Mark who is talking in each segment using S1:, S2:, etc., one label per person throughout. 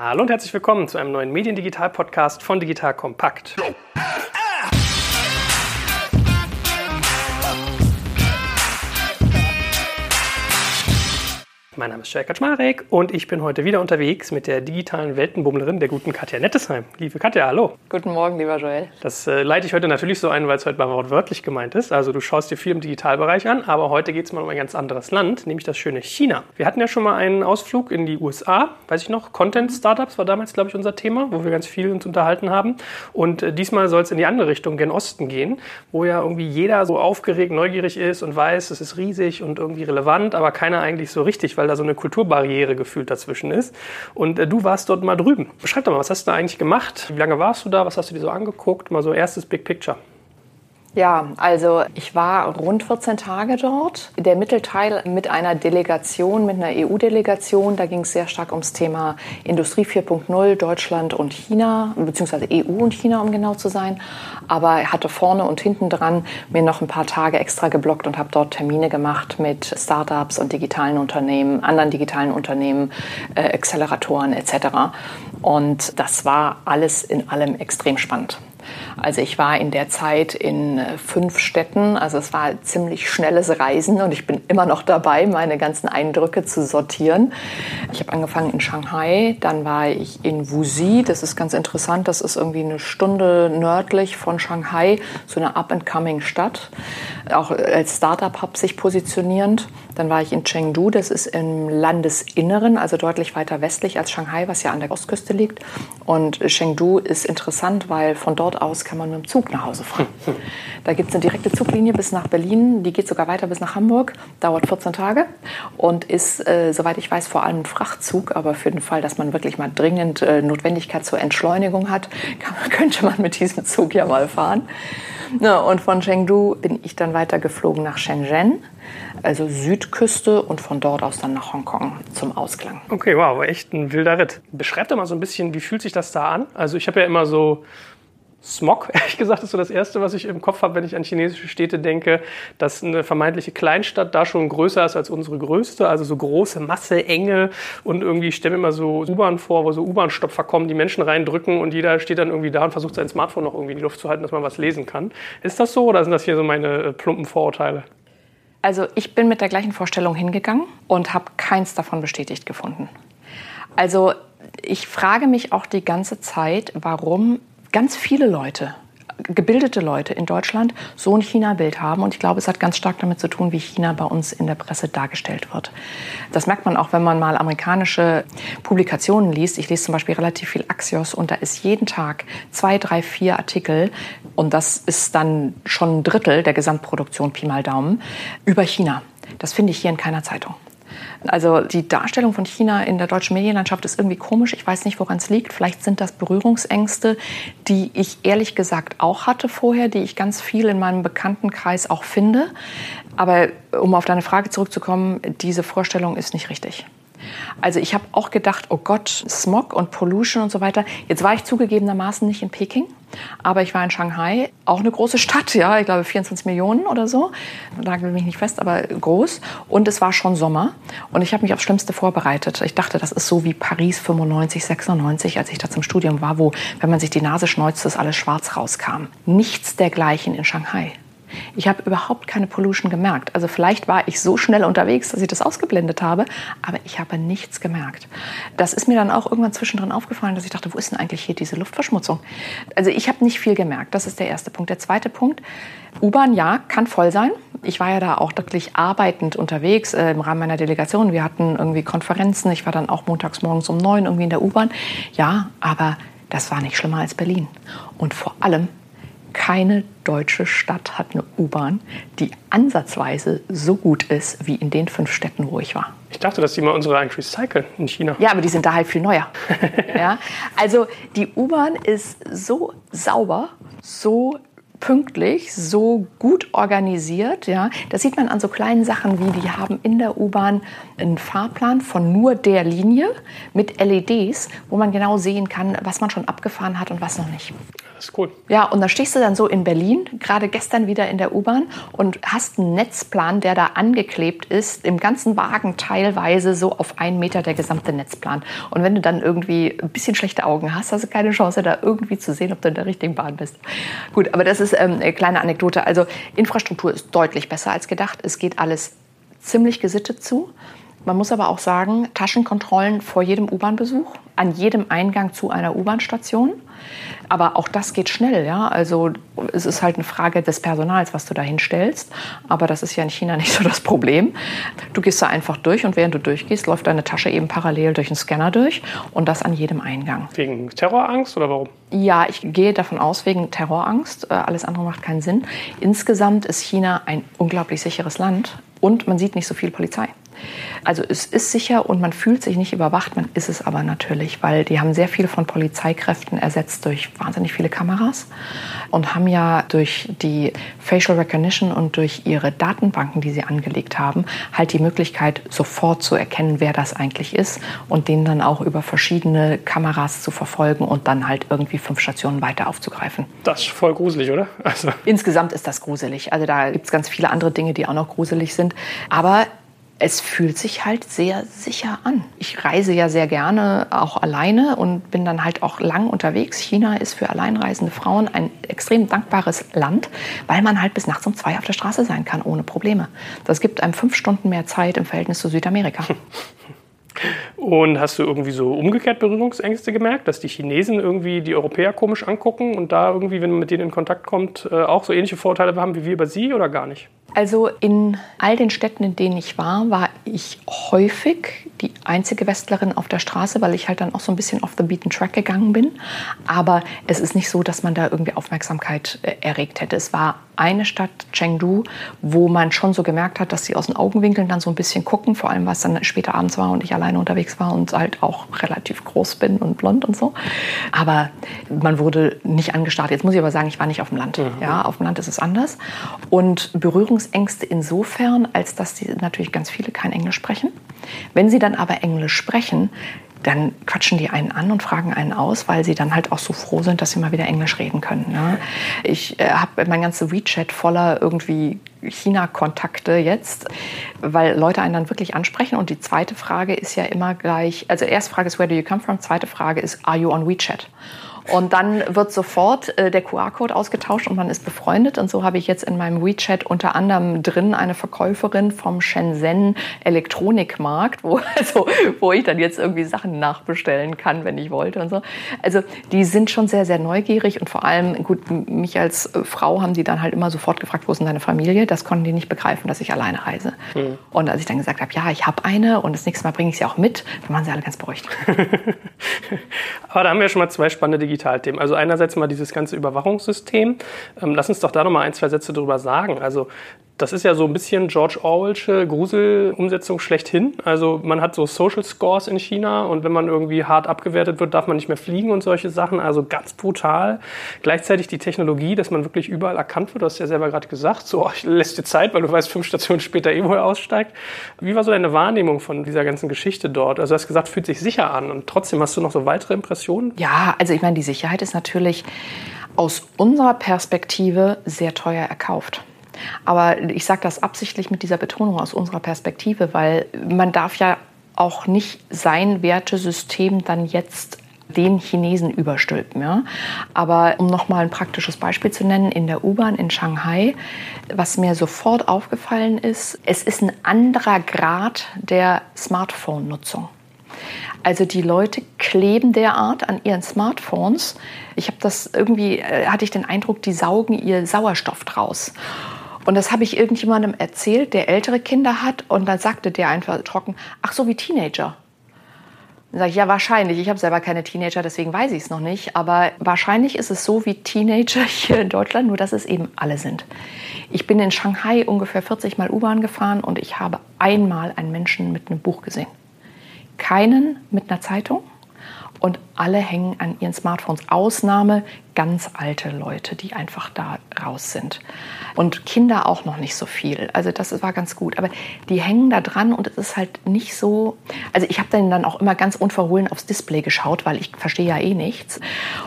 S1: Hallo und herzlich willkommen zu einem neuen Mediendigital-Podcast von Digital Kompakt. Mein Name ist Jörg Kaczmarek und ich bin heute wieder unterwegs mit der digitalen Weltenbummlerin, der guten Katja Nettesheim. Liebe Katja, hallo.
S2: Guten Morgen, lieber Joel.
S1: Das äh, leite ich heute natürlich so ein, weil es heute mal wortwörtlich gemeint ist. Also du schaust dir viel im Digitalbereich an, aber heute geht es mal um ein ganz anderes Land, nämlich das schöne China. Wir hatten ja schon mal einen Ausflug in die USA, weiß ich noch, Content-Startups war damals, glaube ich, unser Thema, wo wir ganz viel uns unterhalten haben. Und äh, diesmal soll es in die andere Richtung, gen Osten gehen, wo ja irgendwie jeder so aufgeregt, neugierig ist und weiß, es ist riesig und irgendwie relevant, aber keiner eigentlich so richtig, weil da so eine Kulturbarriere gefühlt dazwischen ist. Und äh, du warst dort mal drüben. Beschreib doch mal, was hast du da eigentlich gemacht? Wie lange warst du da? Was hast du dir so angeguckt? Mal so erstes Big Picture.
S2: Ja, also ich war rund 14 Tage dort. Der Mittelteil mit einer Delegation, mit einer EU-Delegation. Da ging es sehr stark ums Thema Industrie 4.0, Deutschland und China, beziehungsweise EU und China, um genau zu sein. Aber hatte vorne und hinten dran mir noch ein paar Tage extra geblockt und habe dort Termine gemacht mit Startups und digitalen Unternehmen, anderen digitalen Unternehmen, äh, Acceleratoren etc. Und das war alles in allem extrem spannend. Also ich war in der Zeit in äh, fünf Städten, also es war ziemlich schnelles Reisen und ich bin immer noch dabei, meine ganzen Eindrücke zu sortieren. Ich habe angefangen in Shanghai, dann war ich in Wuxi, das ist ganz interessant, das ist irgendwie eine Stunde nördlich von Shanghai, so eine up-and-coming Stadt, auch als Startup-Hub sich positionierend. Dann war ich in Chengdu, das ist im Landesinneren, also deutlich weiter westlich als Shanghai, was ja an der Ostküste liegt. Und Chengdu ist interessant, weil von dort aus kann man mit dem Zug nach Hause fahren. Da gibt es eine direkte Zuglinie bis nach Berlin, die geht sogar weiter bis nach Hamburg, dauert 14 Tage und ist, äh, soweit ich weiß, vor allem ein Frachtzug. Aber für den Fall, dass man wirklich mal dringend äh, Notwendigkeit zur Entschleunigung hat, kann, könnte man mit diesem Zug ja mal fahren. Ja, und von Chengdu bin ich dann weiter geflogen nach Shenzhen, also Südküste und von dort aus dann nach Hongkong zum Ausklang.
S1: Okay, wow, echt ein wilder Ritt. Beschreib doch mal so ein bisschen, wie fühlt sich das da an? Also ich habe ja immer so Smog, ehrlich gesagt, ist so das Erste, was ich im Kopf habe, wenn ich an chinesische Städte denke, dass eine vermeintliche Kleinstadt da schon größer ist als unsere größte, also so große Masse, Enge und irgendwie, ich stelle mir immer so U-Bahn vor, wo so U-Bahn-Stopfer kommen, die Menschen reindrücken und jeder steht dann irgendwie da und versucht sein Smartphone noch irgendwie in die Luft zu halten, dass man was lesen kann. Ist das so oder sind das hier so meine äh, plumpen Vorurteile?
S2: Also ich bin mit der gleichen Vorstellung hingegangen und habe keins davon bestätigt gefunden. Also ich frage mich auch die ganze Zeit, warum ganz viele Leute, gebildete Leute in Deutschland so ein China-Bild haben. Und ich glaube, es hat ganz stark damit zu tun, wie China bei uns in der Presse dargestellt wird. Das merkt man auch, wenn man mal amerikanische Publikationen liest. Ich lese zum Beispiel relativ viel Axios und da ist jeden Tag zwei, drei, vier Artikel und das ist dann schon ein Drittel der Gesamtproduktion, Pi mal Daumen, über China. Das finde ich hier in keiner Zeitung. Also die Darstellung von China in der deutschen Medienlandschaft ist irgendwie komisch. Ich weiß nicht, woran es liegt. Vielleicht sind das Berührungsängste, die ich ehrlich gesagt auch hatte vorher, die ich ganz viel in meinem Bekanntenkreis auch finde. Aber um auf deine Frage zurückzukommen, diese Vorstellung ist nicht richtig. Also ich habe auch gedacht, oh Gott, Smog und Pollution und so weiter. Jetzt war ich zugegebenermaßen nicht in Peking, aber ich war in Shanghai, auch eine große Stadt, ja, ich glaube 24 Millionen oder so. Nagel mich nicht fest, aber groß. Und es war schon Sommer und ich habe mich aufs Schlimmste vorbereitet. Ich dachte, das ist so wie Paris 95, 96, als ich da zum Studium war, wo, wenn man sich die Nase schneuzt, das alles schwarz rauskam. Nichts dergleichen in Shanghai. Ich habe überhaupt keine Pollution gemerkt. Also vielleicht war ich so schnell unterwegs, dass ich das ausgeblendet habe, aber ich habe nichts gemerkt. Das ist mir dann auch irgendwann zwischendrin aufgefallen, dass ich dachte, wo ist denn eigentlich hier diese Luftverschmutzung? Also ich habe nicht viel gemerkt. Das ist der erste Punkt. Der zweite Punkt, U-Bahn, ja, kann voll sein. Ich war ja da auch wirklich arbeitend unterwegs äh, im Rahmen meiner Delegation. Wir hatten irgendwie Konferenzen. Ich war dann auch montags morgens um neun irgendwie in der U-Bahn. Ja, aber das war nicht schlimmer als Berlin. Und vor allem keine deutsche Stadt hat eine U-Bahn, die ansatzweise so gut ist wie in den fünf Städten, wo ich war.
S1: Ich dachte, dass die mal unsere eigentlich recyceln in China.
S2: Ja, aber die sind da halt viel neuer. ja? Also die U-Bahn ist so sauber, so pünktlich, so gut organisiert. Ja. Das sieht man an so kleinen Sachen wie, die haben in der U-Bahn einen Fahrplan von nur der Linie mit LEDs, wo man genau sehen kann, was man schon abgefahren hat und was noch nicht.
S1: Das ist cool.
S2: Ja, und da stehst du dann so in Berlin, gerade gestern wieder in der U-Bahn und hast einen Netzplan, der da angeklebt ist, im ganzen Wagen teilweise so auf einen Meter der gesamte Netzplan. Und wenn du dann irgendwie ein bisschen schlechte Augen hast, hast du keine Chance, da irgendwie zu sehen, ob du in der richtigen Bahn bist. Gut, aber das ist ähm, eine kleine Anekdote. Also Infrastruktur ist deutlich besser als gedacht. Es geht alles ziemlich gesittet zu. Man muss aber auch sagen, Taschenkontrollen vor jedem U-Bahn-Besuch, an jedem Eingang zu einer U-Bahn-Station. Aber auch das geht schnell, ja. Also es ist halt eine Frage des Personals, was du da hinstellst. Aber das ist ja in China nicht so das Problem. Du gehst da einfach durch und während du durchgehst, läuft deine Tasche eben parallel durch den Scanner durch und das an jedem Eingang.
S1: Wegen Terrorangst oder warum?
S2: Ja, ich gehe davon aus, wegen Terrorangst. Äh, alles andere macht keinen Sinn. Insgesamt ist China ein unglaublich sicheres Land und man sieht nicht so viel Polizei. Also es ist sicher und man fühlt sich nicht überwacht, man ist es aber natürlich, weil die haben sehr viel von Polizeikräften ersetzt durch wahnsinnig viele Kameras und haben ja durch die Facial Recognition und durch ihre Datenbanken, die sie angelegt haben, halt die Möglichkeit, sofort zu erkennen, wer das eigentlich ist und den dann auch über verschiedene Kameras zu verfolgen und dann halt irgendwie fünf Stationen weiter aufzugreifen.
S1: Das ist voll gruselig, oder?
S2: Also. Insgesamt ist das gruselig. Also da gibt es ganz viele andere Dinge, die auch noch gruselig sind. Aber es fühlt sich halt sehr sicher an. Ich reise ja sehr gerne auch alleine und bin dann halt auch lang unterwegs. China ist für alleinreisende Frauen ein extrem dankbares Land, weil man halt bis nachts um zwei auf der Straße sein kann, ohne Probleme. Das gibt einem fünf Stunden mehr Zeit im Verhältnis zu Südamerika.
S1: Und hast du irgendwie so umgekehrt Berührungsängste gemerkt, dass die Chinesen irgendwie die Europäer komisch angucken und da irgendwie, wenn man mit denen in Kontakt kommt, äh, auch so ähnliche Vorteile haben wie wir über sie oder gar nicht?
S2: Also in all den Städten, in denen ich war, war ich häufig die einzige Westlerin auf der Straße, weil ich halt dann auch so ein bisschen off the beaten track gegangen bin. Aber es ist nicht so, dass man da irgendwie Aufmerksamkeit äh, erregt hätte. Es war eine Stadt, Chengdu, wo man schon so gemerkt hat, dass sie aus den Augenwinkeln dann so ein bisschen gucken, vor allem was dann später abends war und ich alleine unterwegs war und halt auch relativ groß bin und blond und so. Aber man wurde nicht angestarrt. Jetzt muss ich aber sagen, ich war nicht auf dem Land. Mhm. Ja, auf dem Land ist es anders. Und Berührungsängste insofern, als dass die natürlich ganz viele kein Englisch sprechen. Wenn sie dann aber Englisch sprechen, dann quatschen die einen an und fragen einen aus, weil sie dann halt auch so froh sind, dass sie mal wieder Englisch reden können. Ne? Ich äh, habe mein ganzes WeChat voller irgendwie China-Kontakte jetzt, weil Leute einen dann wirklich ansprechen. Und die zweite Frage ist ja immer gleich, also erste Frage ist, where do you come from? Zweite Frage ist, are you on WeChat? Und dann wird sofort äh, der QR-Code ausgetauscht und man ist befreundet. Und so habe ich jetzt in meinem WeChat unter anderem drin eine Verkäuferin vom Shenzhen Elektronikmarkt, wo, also, wo ich dann jetzt irgendwie Sachen nachbestellen kann, wenn ich wollte und so. Also die sind schon sehr, sehr neugierig und vor allem, gut, mich als äh, Frau haben die dann halt immer sofort gefragt, wo ist denn deine Familie? Das konnten die nicht begreifen, dass ich alleine reise. Mhm. Und als ich dann gesagt habe, ja, ich habe eine und das nächste Mal bringe ich sie auch mit, dann waren sie alle ganz beruhigt.
S1: Aber da haben wir schon mal zwei spannende Digitale Digitalthemen. Also einerseits mal dieses ganze Überwachungssystem. Ähm, lass uns doch da noch mal ein, zwei Sätze drüber sagen. Also das ist ja so ein bisschen George Orwellsche Gruselumsetzung schlechthin. Also man hat so Social Scores in China und wenn man irgendwie hart abgewertet wird, darf man nicht mehr fliegen und solche Sachen. Also ganz brutal. Gleichzeitig die Technologie, dass man wirklich überall erkannt wird. Du hast ja selber gerade gesagt, so ich lässt dir Zeit, weil du weißt, fünf Stationen später eh wohl aussteigt. Wie war so deine Wahrnehmung von dieser ganzen Geschichte dort? Also du hast gesagt, fühlt sich sicher an und trotzdem hast du noch so weitere Impressionen?
S2: Ja, also ich meine, die Sicherheit ist natürlich aus unserer Perspektive sehr teuer erkauft. Aber ich sage das absichtlich mit dieser Betonung aus unserer Perspektive, weil man darf ja auch nicht sein Wertesystem dann jetzt den Chinesen überstülpen. Ja? Aber um noch mal ein praktisches Beispiel zu nennen, in der U-Bahn in Shanghai, was mir sofort aufgefallen ist, es ist ein anderer Grad der Smartphone-Nutzung. Also die Leute kleben derart an ihren Smartphones. Ich habe das irgendwie, äh, hatte ich den Eindruck, die saugen ihr Sauerstoff draus. Und das habe ich irgendjemandem erzählt, der ältere Kinder hat. Und dann sagte der einfach trocken, ach so wie Teenager. Dann sage ich, ja, wahrscheinlich. Ich habe selber keine Teenager, deswegen weiß ich es noch nicht. Aber wahrscheinlich ist es so wie Teenager hier in Deutschland, nur dass es eben alle sind. Ich bin in Shanghai ungefähr 40 Mal U-Bahn gefahren und ich habe einmal einen Menschen mit einem Buch gesehen. Keinen mit einer Zeitung und alle hängen an ihren Smartphones. Ausnahme ganz alte Leute, die einfach da raus sind. Und Kinder auch noch nicht so viel. Also das war ganz gut. Aber die hängen da dran und es ist halt nicht so. Also ich habe dann auch immer ganz unverhohlen aufs Display geschaut, weil ich verstehe ja eh nichts.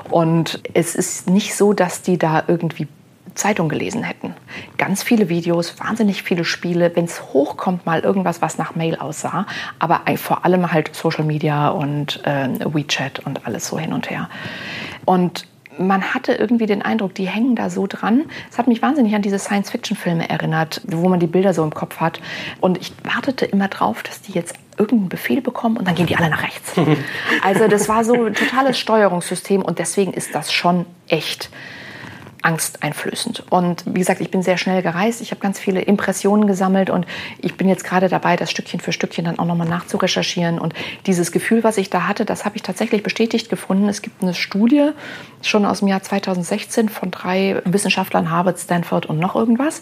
S2: Und es ist nicht so, dass die da irgendwie Zeitung gelesen hätten. Ganz viele Videos, wahnsinnig viele Spiele, wenn es hochkommt, mal irgendwas, was nach Mail aussah, aber vor allem halt Social Media und äh, WeChat und alles so hin und her. Und man hatte irgendwie den Eindruck, die hängen da so dran. Es hat mich wahnsinnig an diese Science-Fiction-Filme erinnert, wo man die Bilder so im Kopf hat. Und ich wartete immer drauf, dass die jetzt irgendeinen Befehl bekommen und dann gehen die alle nach rechts. Also das war so ein totales Steuerungssystem und deswegen ist das schon echt angsteinflößend. Und wie gesagt, ich bin sehr schnell gereist. Ich habe ganz viele Impressionen gesammelt und ich bin jetzt gerade dabei, das Stückchen für Stückchen dann auch nochmal nachzurecherchieren. Und dieses Gefühl, was ich da hatte, das habe ich tatsächlich bestätigt gefunden. Es gibt eine Studie schon aus dem Jahr 2016 von drei Wissenschaftlern, Harvard, Stanford und noch irgendwas.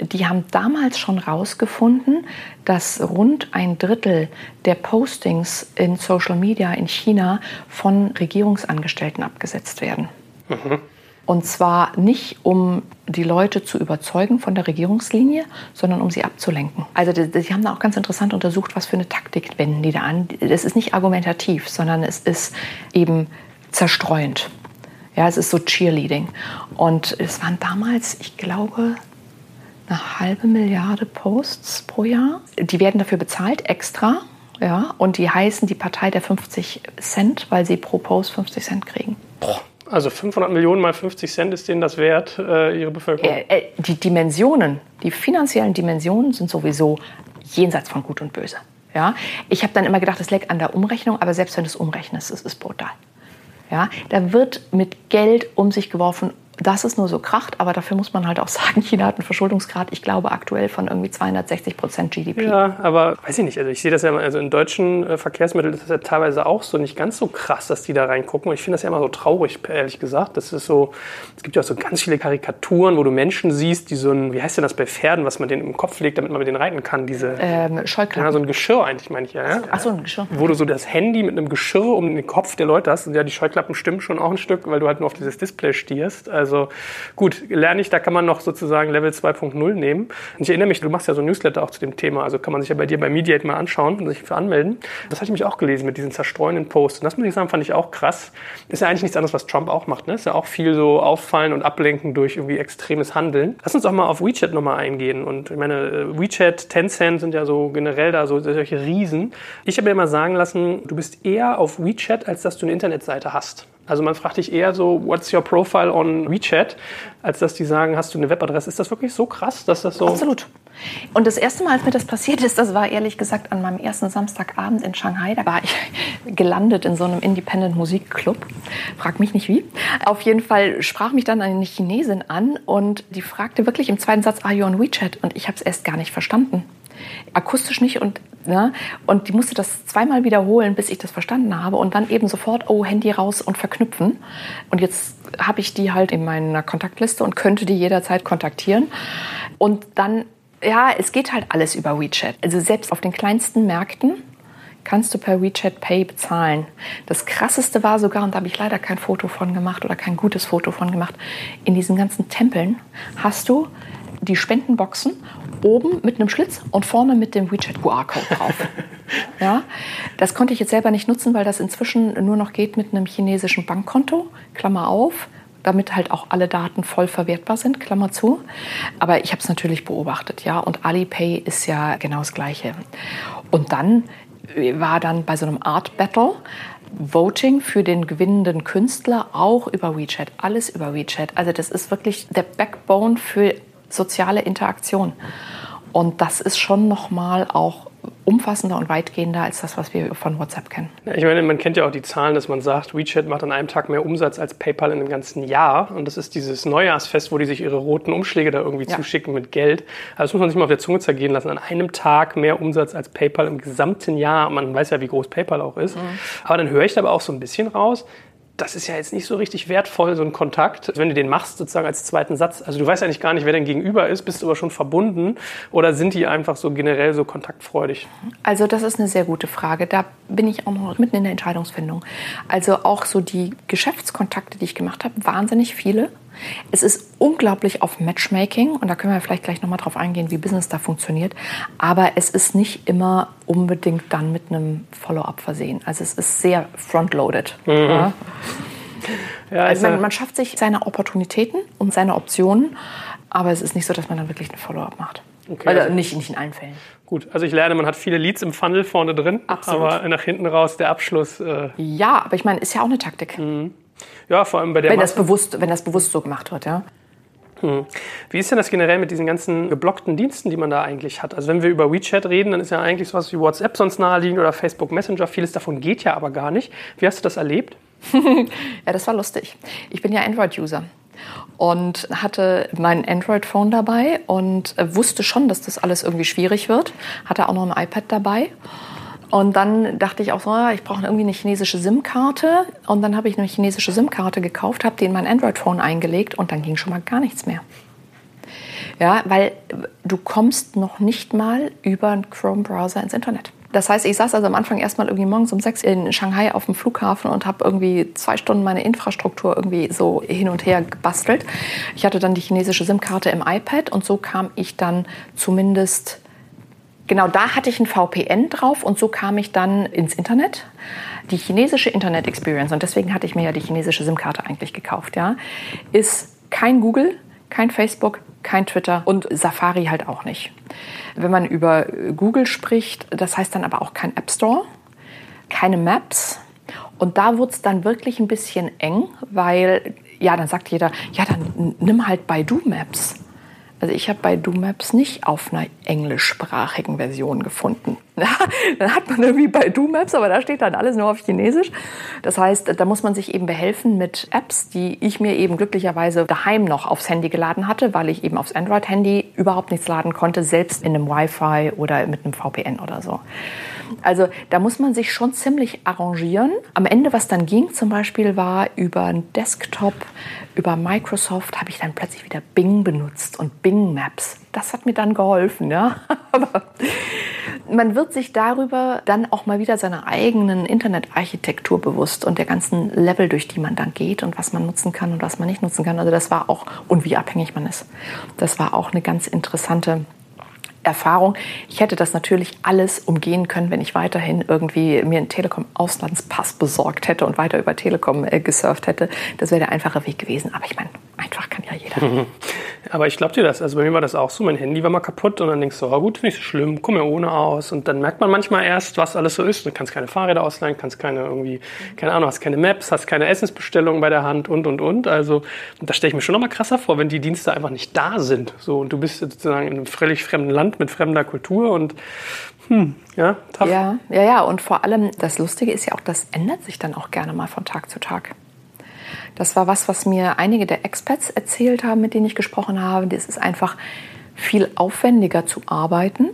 S2: Die haben damals schon rausgefunden, dass rund ein Drittel der Postings in Social Media in China von Regierungsangestellten abgesetzt werden. Mhm. Und zwar nicht, um die Leute zu überzeugen von der Regierungslinie, sondern um sie abzulenken. Also sie haben da auch ganz interessant untersucht, was für eine Taktik wenden die da an. Das ist nicht argumentativ, sondern es ist eben zerstreuend. Ja, es ist so Cheerleading. Und es waren damals, ich glaube, eine halbe Milliarde Posts pro Jahr. Die werden dafür bezahlt extra. Ja, und die heißen die Partei der 50 Cent, weil sie pro Post 50 Cent kriegen.
S1: Boah. Also 500 Millionen mal 50 Cent ist denen das wert, äh, ihre Bevölkerung? Äh, äh,
S2: die Dimensionen, die finanziellen Dimensionen sind sowieso jenseits von Gut und Böse. Ja? Ich habe dann immer gedacht, es leckt an der Umrechnung, aber selbst wenn du es umrechnest, es ist brutal. Ja? Da wird mit Geld um sich geworfen, dass es nur so kracht, aber dafür muss man halt auch sagen, China hat einen Verschuldungsgrad, ich glaube, aktuell von irgendwie 260 Prozent GDP.
S1: Ja, aber weiß ich nicht, also ich sehe das ja immer, also in deutschen äh, Verkehrsmitteln ist das ja teilweise auch so nicht ganz so krass, dass die da reingucken und ich finde das ja immer so traurig, ehrlich gesagt. Das ist so, es gibt ja auch so ganz viele Karikaturen, wo du Menschen siehst, die so ein, wie heißt denn das bei Pferden, was man denen im Kopf legt, damit man mit denen reiten kann, diese...
S2: Ähm, Scheuklappen.
S1: Ja, so ein Geschirr eigentlich, meine ich ja. ja?
S2: Ach so, ein Geschirr.
S1: Wo du so das Handy mit einem Geschirr um den Kopf der Leute hast und ja, die Scheuklappen stimmen schon auch ein Stück, weil du halt nur auf dieses Display stierst. Also gut, gut, lerne ich, da kann man noch sozusagen Level 2.0 nehmen. Und ich erinnere mich, du machst ja so ein Newsletter auch zu dem Thema, also kann man sich ja bei dir bei Mediate mal anschauen und sich für anmelden. Das hatte ich mich auch gelesen mit diesen zerstreuenden Posts. Und das muss ich sagen, fand ich auch krass. Ist ja eigentlich nichts anderes, was Trump auch macht. Ne? Ist ja auch viel so auffallen und ablenken durch irgendwie extremes Handeln. Lass uns auch mal auf WeChat nochmal eingehen. Und ich meine, WeChat, Tencent sind ja so generell da so solche Riesen. Ich habe mir immer sagen lassen, du bist eher auf WeChat, als dass du eine Internetseite hast. Also man fragt dich eher so, what's your profile on WeChat, als dass die sagen, hast du eine Webadresse. Ist das wirklich so krass, dass das so...
S2: Absolut. Und das erste Mal, als mir das passiert ist, das war ehrlich gesagt an meinem ersten Samstagabend in Shanghai. Da war ich gelandet in so einem Independent Musikclub. Frag mich nicht wie. Auf jeden Fall sprach mich dann eine Chinesin an und die fragte wirklich im zweiten Satz, are you on WeChat? Und ich habe es erst gar nicht verstanden akustisch nicht und Ne? Und die musste das zweimal wiederholen, bis ich das verstanden habe. Und dann eben sofort, oh, Handy raus und verknüpfen. Und jetzt habe ich die halt in meiner Kontaktliste und könnte die jederzeit kontaktieren. Und dann, ja, es geht halt alles über WeChat. Also selbst auf den kleinsten Märkten kannst du per WeChat Pay bezahlen. Das krasseste war sogar, und da habe ich leider kein Foto von gemacht oder kein gutes Foto von gemacht, in diesen ganzen Tempeln hast du die Spendenboxen oben mit einem Schlitz und vorne mit dem WeChat QR-Code drauf. ja, das konnte ich jetzt selber nicht nutzen, weil das inzwischen nur noch geht mit einem chinesischen Bankkonto, Klammer auf, damit halt auch alle Daten voll verwertbar sind, Klammer zu. Aber ich habe es natürlich beobachtet, ja, und Alipay ist ja genau das Gleiche. Und dann war dann bei so einem Art Battle Voting für den gewinnenden Künstler auch über WeChat, alles über WeChat. Also das ist wirklich der Backbone für soziale Interaktion. Und das ist schon nochmal auch umfassender und weitgehender als das, was wir von WhatsApp kennen.
S1: Ich meine, man kennt ja auch die Zahlen, dass man sagt, WeChat macht an einem Tag mehr Umsatz als PayPal in einem ganzen Jahr. Und das ist dieses Neujahrsfest, wo die sich ihre roten Umschläge da irgendwie ja. zuschicken mit Geld. Also das muss man sich mal auf der Zunge zergehen lassen. An einem Tag mehr Umsatz als PayPal im gesamten Jahr. Man weiß ja, wie groß PayPal auch ist. Mhm. Aber dann höre ich dabei auch so ein bisschen raus, das ist ja jetzt nicht so richtig wertvoll, so ein Kontakt, wenn du den machst, sozusagen als zweiten Satz. Also du weißt eigentlich gar nicht, wer dein Gegenüber ist, bist du aber schon verbunden oder sind die einfach so generell so kontaktfreudig?
S2: Also das ist eine sehr gute Frage. Da bin ich auch noch mitten in der Entscheidungsfindung. Also auch so die Geschäftskontakte, die ich gemacht habe, wahnsinnig viele. Es ist unglaublich auf Matchmaking und da können wir vielleicht gleich nochmal drauf eingehen, wie Business da funktioniert. Aber es ist nicht immer unbedingt dann mit einem Follow-up versehen. Also es ist sehr frontloaded. Mhm. Ja. Ja, also man, man, schafft sich seine Opportunitäten und seine Optionen, aber es ist nicht so, dass man dann wirklich ein Follow-up macht. Okay, also nicht, nicht in allen Fällen.
S1: Gut, also ich lerne, man hat viele Leads im Funnel vorne drin, Absolut. aber nach hinten raus der Abschluss.
S2: Äh ja, aber ich meine, ist ja auch eine Taktik.
S1: Mhm. Ja, vor allem bei der
S2: wenn das bewusst, Wenn das bewusst so gemacht wird, ja.
S1: Hm. Wie ist denn das generell mit diesen ganzen geblockten Diensten, die man da eigentlich hat? Also wenn wir über WeChat reden, dann ist ja eigentlich sowas wie WhatsApp sonst naheliegend oder Facebook Messenger. Vieles davon geht ja aber gar nicht. Wie hast du das erlebt?
S2: ja, das war lustig. Ich bin ja Android-User und hatte mein Android-Phone dabei und wusste schon, dass das alles irgendwie schwierig wird. Hatte auch noch ein iPad dabei und dann dachte ich auch so, ah, ich brauche irgendwie eine chinesische SIM-Karte. Und dann habe ich eine chinesische SIM-Karte gekauft, habe die in mein Android-Phone eingelegt und dann ging schon mal gar nichts mehr. Ja, weil du kommst noch nicht mal über einen Chrome-Browser ins Internet. Das heißt, ich saß also am Anfang erstmal irgendwie morgens um sechs in Shanghai auf dem Flughafen und habe irgendwie zwei Stunden meine Infrastruktur irgendwie so hin und her gebastelt. Ich hatte dann die chinesische SIM-Karte im iPad und so kam ich dann zumindest Genau, da hatte ich ein VPN drauf und so kam ich dann ins Internet. Die chinesische Internet Experience, und deswegen hatte ich mir ja die chinesische SIM-Karte eigentlich gekauft, ja, ist kein Google, kein Facebook, kein Twitter und Safari halt auch nicht. Wenn man über Google spricht, das heißt dann aber auch kein App Store, keine Maps. Und da wurde es dann wirklich ein bisschen eng, weil, ja, dann sagt jeder, ja, dann nimm halt Baidu Maps. Also ich habe bei DoMaps nicht auf einer englischsprachigen Version gefunden. dann hat man irgendwie bei DoMaps, aber da steht dann alles nur auf Chinesisch. Das heißt, da muss man sich eben behelfen mit Apps, die ich mir eben glücklicherweise daheim noch aufs Handy geladen hatte, weil ich eben aufs Android-Handy überhaupt nichts laden konnte, selbst in einem Wi-Fi oder mit einem VPN oder so. Also da muss man sich schon ziemlich arrangieren. Am Ende, was dann ging zum Beispiel, war über einen Desktop, über Microsoft habe ich dann plötzlich wieder Bing benutzt und Bing Maps. Das hat mir dann geholfen, ja. Aber man wird sich darüber dann auch mal wieder seiner eigenen Internetarchitektur bewusst und der ganzen Level, durch die man dann geht und was man nutzen kann und was man nicht nutzen kann. Also das war auch, und wie abhängig man ist. Das war auch eine ganz interessante Erfahrung. Ich hätte das natürlich alles umgehen können, wenn ich weiterhin irgendwie mir einen Telekom-Auslandspass besorgt hätte und weiter über Telekom äh, gesurft hätte. Das wäre der einfache Weg gewesen. Aber ich meine, einfach kann ja jeder.
S1: Aber ich glaube dir das. Also bei mir war das auch so. Mein Handy war mal kaputt und dann denkst du, oh gut, nicht so schlimm, komm ja ohne aus. Und dann merkt man manchmal erst, was alles so ist. Du kannst keine Fahrräder ausleihen, kannst keine irgendwie, keine Ahnung, hast keine Maps, hast keine Essensbestellung bei der Hand und und und. Also und das stelle ich mir schon noch mal krasser vor, wenn die Dienste einfach nicht da sind. So und du bist sozusagen in einem völlig fremden Land mit fremder Kultur und hm, ja,
S2: tough. Ja, ja, ja. Und vor allem das Lustige ist ja auch, das ändert sich dann auch gerne mal von Tag zu Tag. Das war was, was mir einige der Experts erzählt haben, mit denen ich gesprochen habe. Das ist einfach viel aufwendiger zu arbeiten,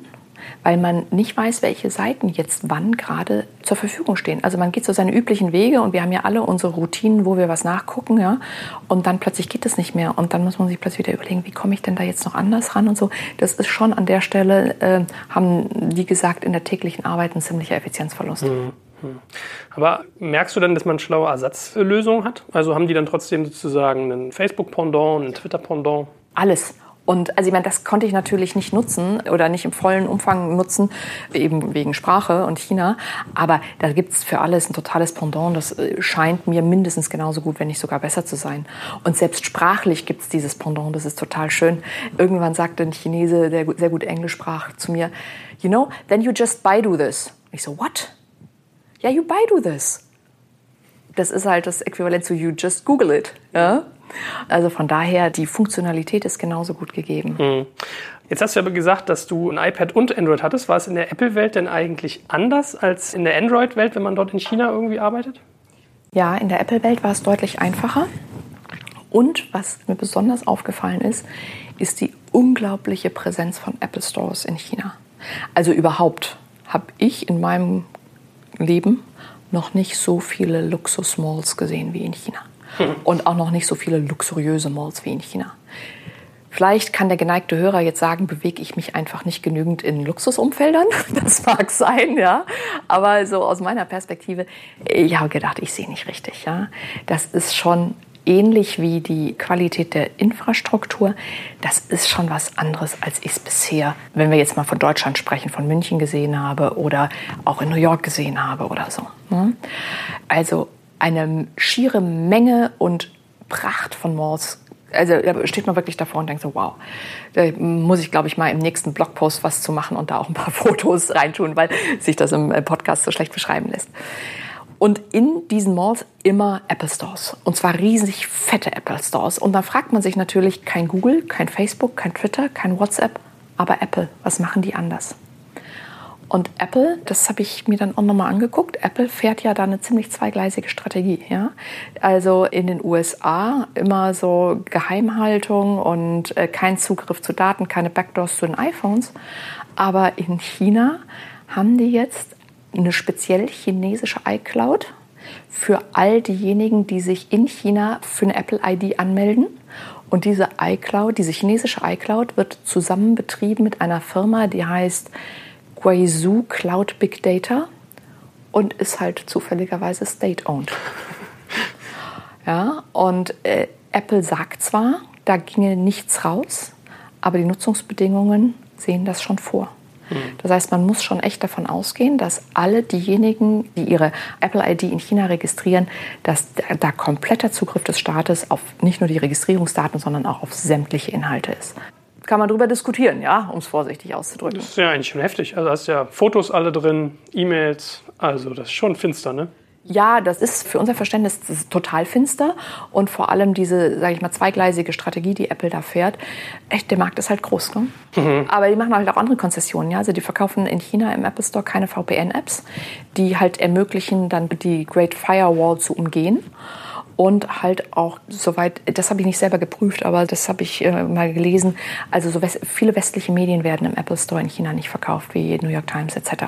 S2: weil man nicht weiß, welche Seiten jetzt wann gerade zur Verfügung stehen. Also man geht so seine üblichen Wege und wir haben ja alle unsere Routinen, wo wir was nachgucken, ja. Und dann plötzlich geht es nicht mehr und dann muss man sich plötzlich wieder überlegen, wie komme ich denn da jetzt noch anders ran und so. Das ist schon an der Stelle, äh, haben die gesagt, in der täglichen Arbeit ein ziemlicher Effizienzverlust. Mhm. Hm.
S1: Aber merkst du denn, dass man schlaue Ersatzlösungen hat? Also haben die dann trotzdem sozusagen einen Facebook-Pendant, einen Twitter-Pendant?
S2: Alles. Und also ich meine, das konnte ich natürlich nicht nutzen oder nicht im vollen Umfang nutzen, eben wegen Sprache und China. Aber da gibt es für alles ein totales Pendant. Das äh, scheint mir mindestens genauso gut, wenn nicht sogar besser zu sein. Und selbst sprachlich gibt es dieses Pendant. Das ist total schön. Irgendwann sagte ein Chinese, der sehr gut Englisch sprach, zu mir, you know, then you just Baidu this. Ich so, what? Ja, you Baidu this. Das ist halt das Äquivalent zu you just Google it. Ja? Also von daher, die Funktionalität ist genauso gut gegeben. Hm.
S1: Jetzt hast du aber gesagt, dass du ein iPad und Android hattest. War es in der Apple-Welt denn eigentlich anders als in der Android-Welt, wenn man dort in China irgendwie arbeitet?
S2: Ja, in der Apple-Welt war es deutlich einfacher. Und was mir besonders aufgefallen ist, ist die unglaubliche Präsenz von Apple Stores in China. Also überhaupt habe ich in meinem Leben noch nicht so viele Luxus-Malls gesehen wie in China. Hm. Und auch noch nicht so viele luxuriöse Malls wie in China. Vielleicht kann der geneigte Hörer jetzt sagen, bewege ich mich einfach nicht genügend in Luxusumfeldern. Das mag sein, ja. Aber so aus meiner Perspektive, ich habe gedacht, ich sehe nicht richtig, ja. Das ist schon ähnlich wie die Qualität der Infrastruktur. Das ist schon was anderes, als ich es bisher, wenn wir jetzt mal von Deutschland sprechen, von München gesehen habe oder auch in New York gesehen habe oder so. Ne? Also eine schiere Menge und Pracht von Malls. Also da steht man wirklich davor und denkt so, wow, da muss ich, glaube ich, mal im nächsten Blogpost was zu machen und da auch ein paar Fotos reintun, weil sich das im Podcast so schlecht beschreiben lässt. Und in diesen Malls immer Apple Stores. Und zwar riesig fette Apple Stores. Und da fragt man sich natürlich, kein Google, kein Facebook, kein Twitter, kein WhatsApp, aber Apple, was machen die anders? Und Apple, das habe ich mir dann auch nochmal angeguckt, Apple fährt ja da eine ziemlich zweigleisige Strategie. Ja? Also in den USA immer so Geheimhaltung und äh, kein Zugriff zu Daten, keine Backdoors zu den iPhones. Aber in China haben die jetzt eine speziell chinesische iCloud für all diejenigen, die sich in China für eine Apple-ID anmelden. Und diese iCloud, diese chinesische iCloud, wird zusammen betrieben mit einer Firma, die heißt Guizhou Cloud Big Data und ist halt zufälligerweise state-owned. Ja, und äh, Apple sagt zwar, da ginge nichts raus, aber die Nutzungsbedingungen sehen das schon vor. Das heißt, man muss schon echt davon ausgehen, dass alle diejenigen, die ihre Apple-ID in China registrieren, dass da kompletter Zugriff des Staates auf nicht nur die Registrierungsdaten, sondern auch auf sämtliche Inhalte ist kann man darüber diskutieren, ja, um es vorsichtig auszudrücken.
S1: Das ist ja eigentlich schon heftig. Also hast ja Fotos alle drin, E-Mails, also das ist schon finster, ne?
S2: Ja, das ist für unser Verständnis total finster und vor allem diese, sage ich mal, zweigleisige Strategie, die Apple da fährt. Echt, der Markt ist halt groß, ne? Mhm. Aber die machen halt auch andere Konzessionen, ja. Also die verkaufen in China im Apple Store keine VPN-Apps, die halt ermöglichen, dann die Great Firewall zu umgehen und halt auch soweit, das habe ich nicht selber geprüft, aber das habe ich äh, mal gelesen. Also so west, viele westliche Medien werden im Apple Store in China nicht verkauft, wie New York Times etc.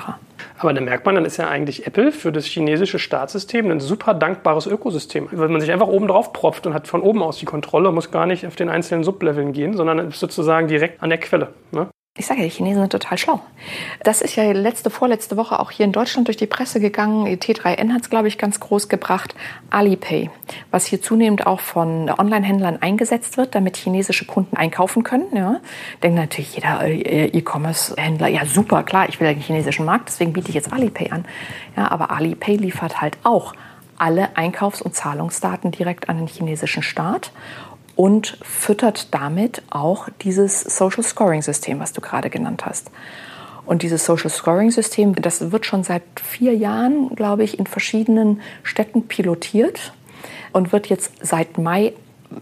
S1: Aber dann merkt man, dann ist ja eigentlich Apple für das chinesische Staatssystem ein super dankbares Ökosystem, weil man sich einfach oben drauf propft und hat von oben aus die Kontrolle, muss gar nicht auf den einzelnen Subleveln gehen, sondern ist sozusagen direkt an der Quelle. Ne?
S2: Ich sage ja, die Chinesen sind total schlau. Das ist ja letzte, vorletzte Woche auch hier in Deutschland durch die Presse gegangen. Die T3N hat es, glaube ich, ganz groß gebracht. Alipay, was hier zunehmend auch von Online-Händlern eingesetzt wird, damit chinesische Kunden einkaufen können. Ja. Denkt natürlich jeder äh, E-Commerce-Händler, ja super, klar, ich will den chinesischen Markt, deswegen biete ich jetzt Alipay an. Ja, aber Alipay liefert halt auch alle Einkaufs- und Zahlungsdaten direkt an den chinesischen Staat und füttert damit auch dieses Social Scoring System, was du gerade genannt hast. Und dieses Social Scoring System, das wird schon seit vier Jahren, glaube ich, in verschiedenen Städten pilotiert und wird jetzt seit Mai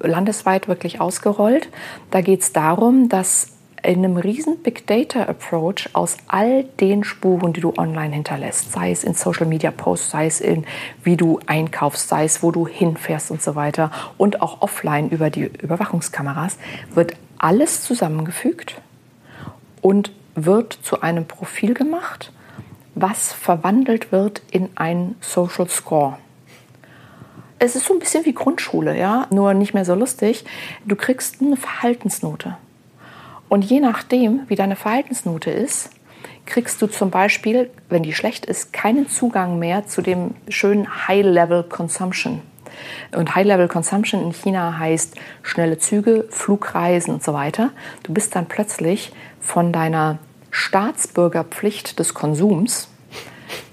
S2: landesweit wirklich ausgerollt. Da geht es darum, dass in einem riesen Big Data Approach aus all den Spuren, die du online hinterlässt, sei es in Social Media Posts, sei es in wie du einkaufst, sei es wo du hinfährst und so weiter und auch offline über die Überwachungskameras, wird alles zusammengefügt und wird zu einem Profil gemacht, was verwandelt wird in ein Social Score. Es ist so ein bisschen wie Grundschule, ja, nur nicht mehr so lustig. Du kriegst eine Verhaltensnote. Und je nachdem, wie deine Verhaltensnote ist, kriegst du zum Beispiel, wenn die schlecht ist, keinen Zugang mehr zu dem schönen High-Level Consumption. Und High-Level Consumption in China heißt schnelle Züge, Flugreisen und so weiter. Du bist dann plötzlich von deiner Staatsbürgerpflicht des Konsums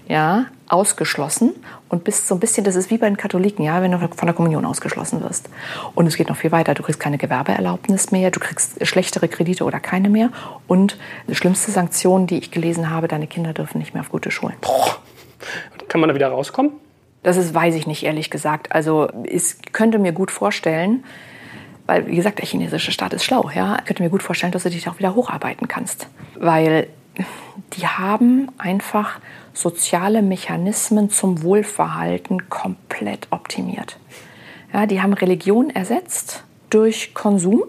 S2: ja, ausgeschlossen und bist so ein bisschen, das ist wie bei den Katholiken, ja, wenn du von der Kommunion ausgeschlossen wirst. Und es geht noch viel weiter. Du kriegst keine Gewerbeerlaubnis mehr, du kriegst schlechtere Kredite oder keine mehr. Und die schlimmste Sanktion, die ich gelesen habe, deine Kinder dürfen nicht mehr auf gute Schulen. Boah.
S1: Kann man da wieder rauskommen?
S2: Das ist, weiß ich nicht, ehrlich gesagt. Also ich könnte mir gut vorstellen, weil, wie gesagt, der chinesische Staat ist schlau, ja, ich könnte mir gut vorstellen, dass du dich auch wieder hocharbeiten kannst. Weil die haben einfach soziale Mechanismen zum Wohlverhalten komplett optimiert. Ja, die haben Religion ersetzt durch Konsum,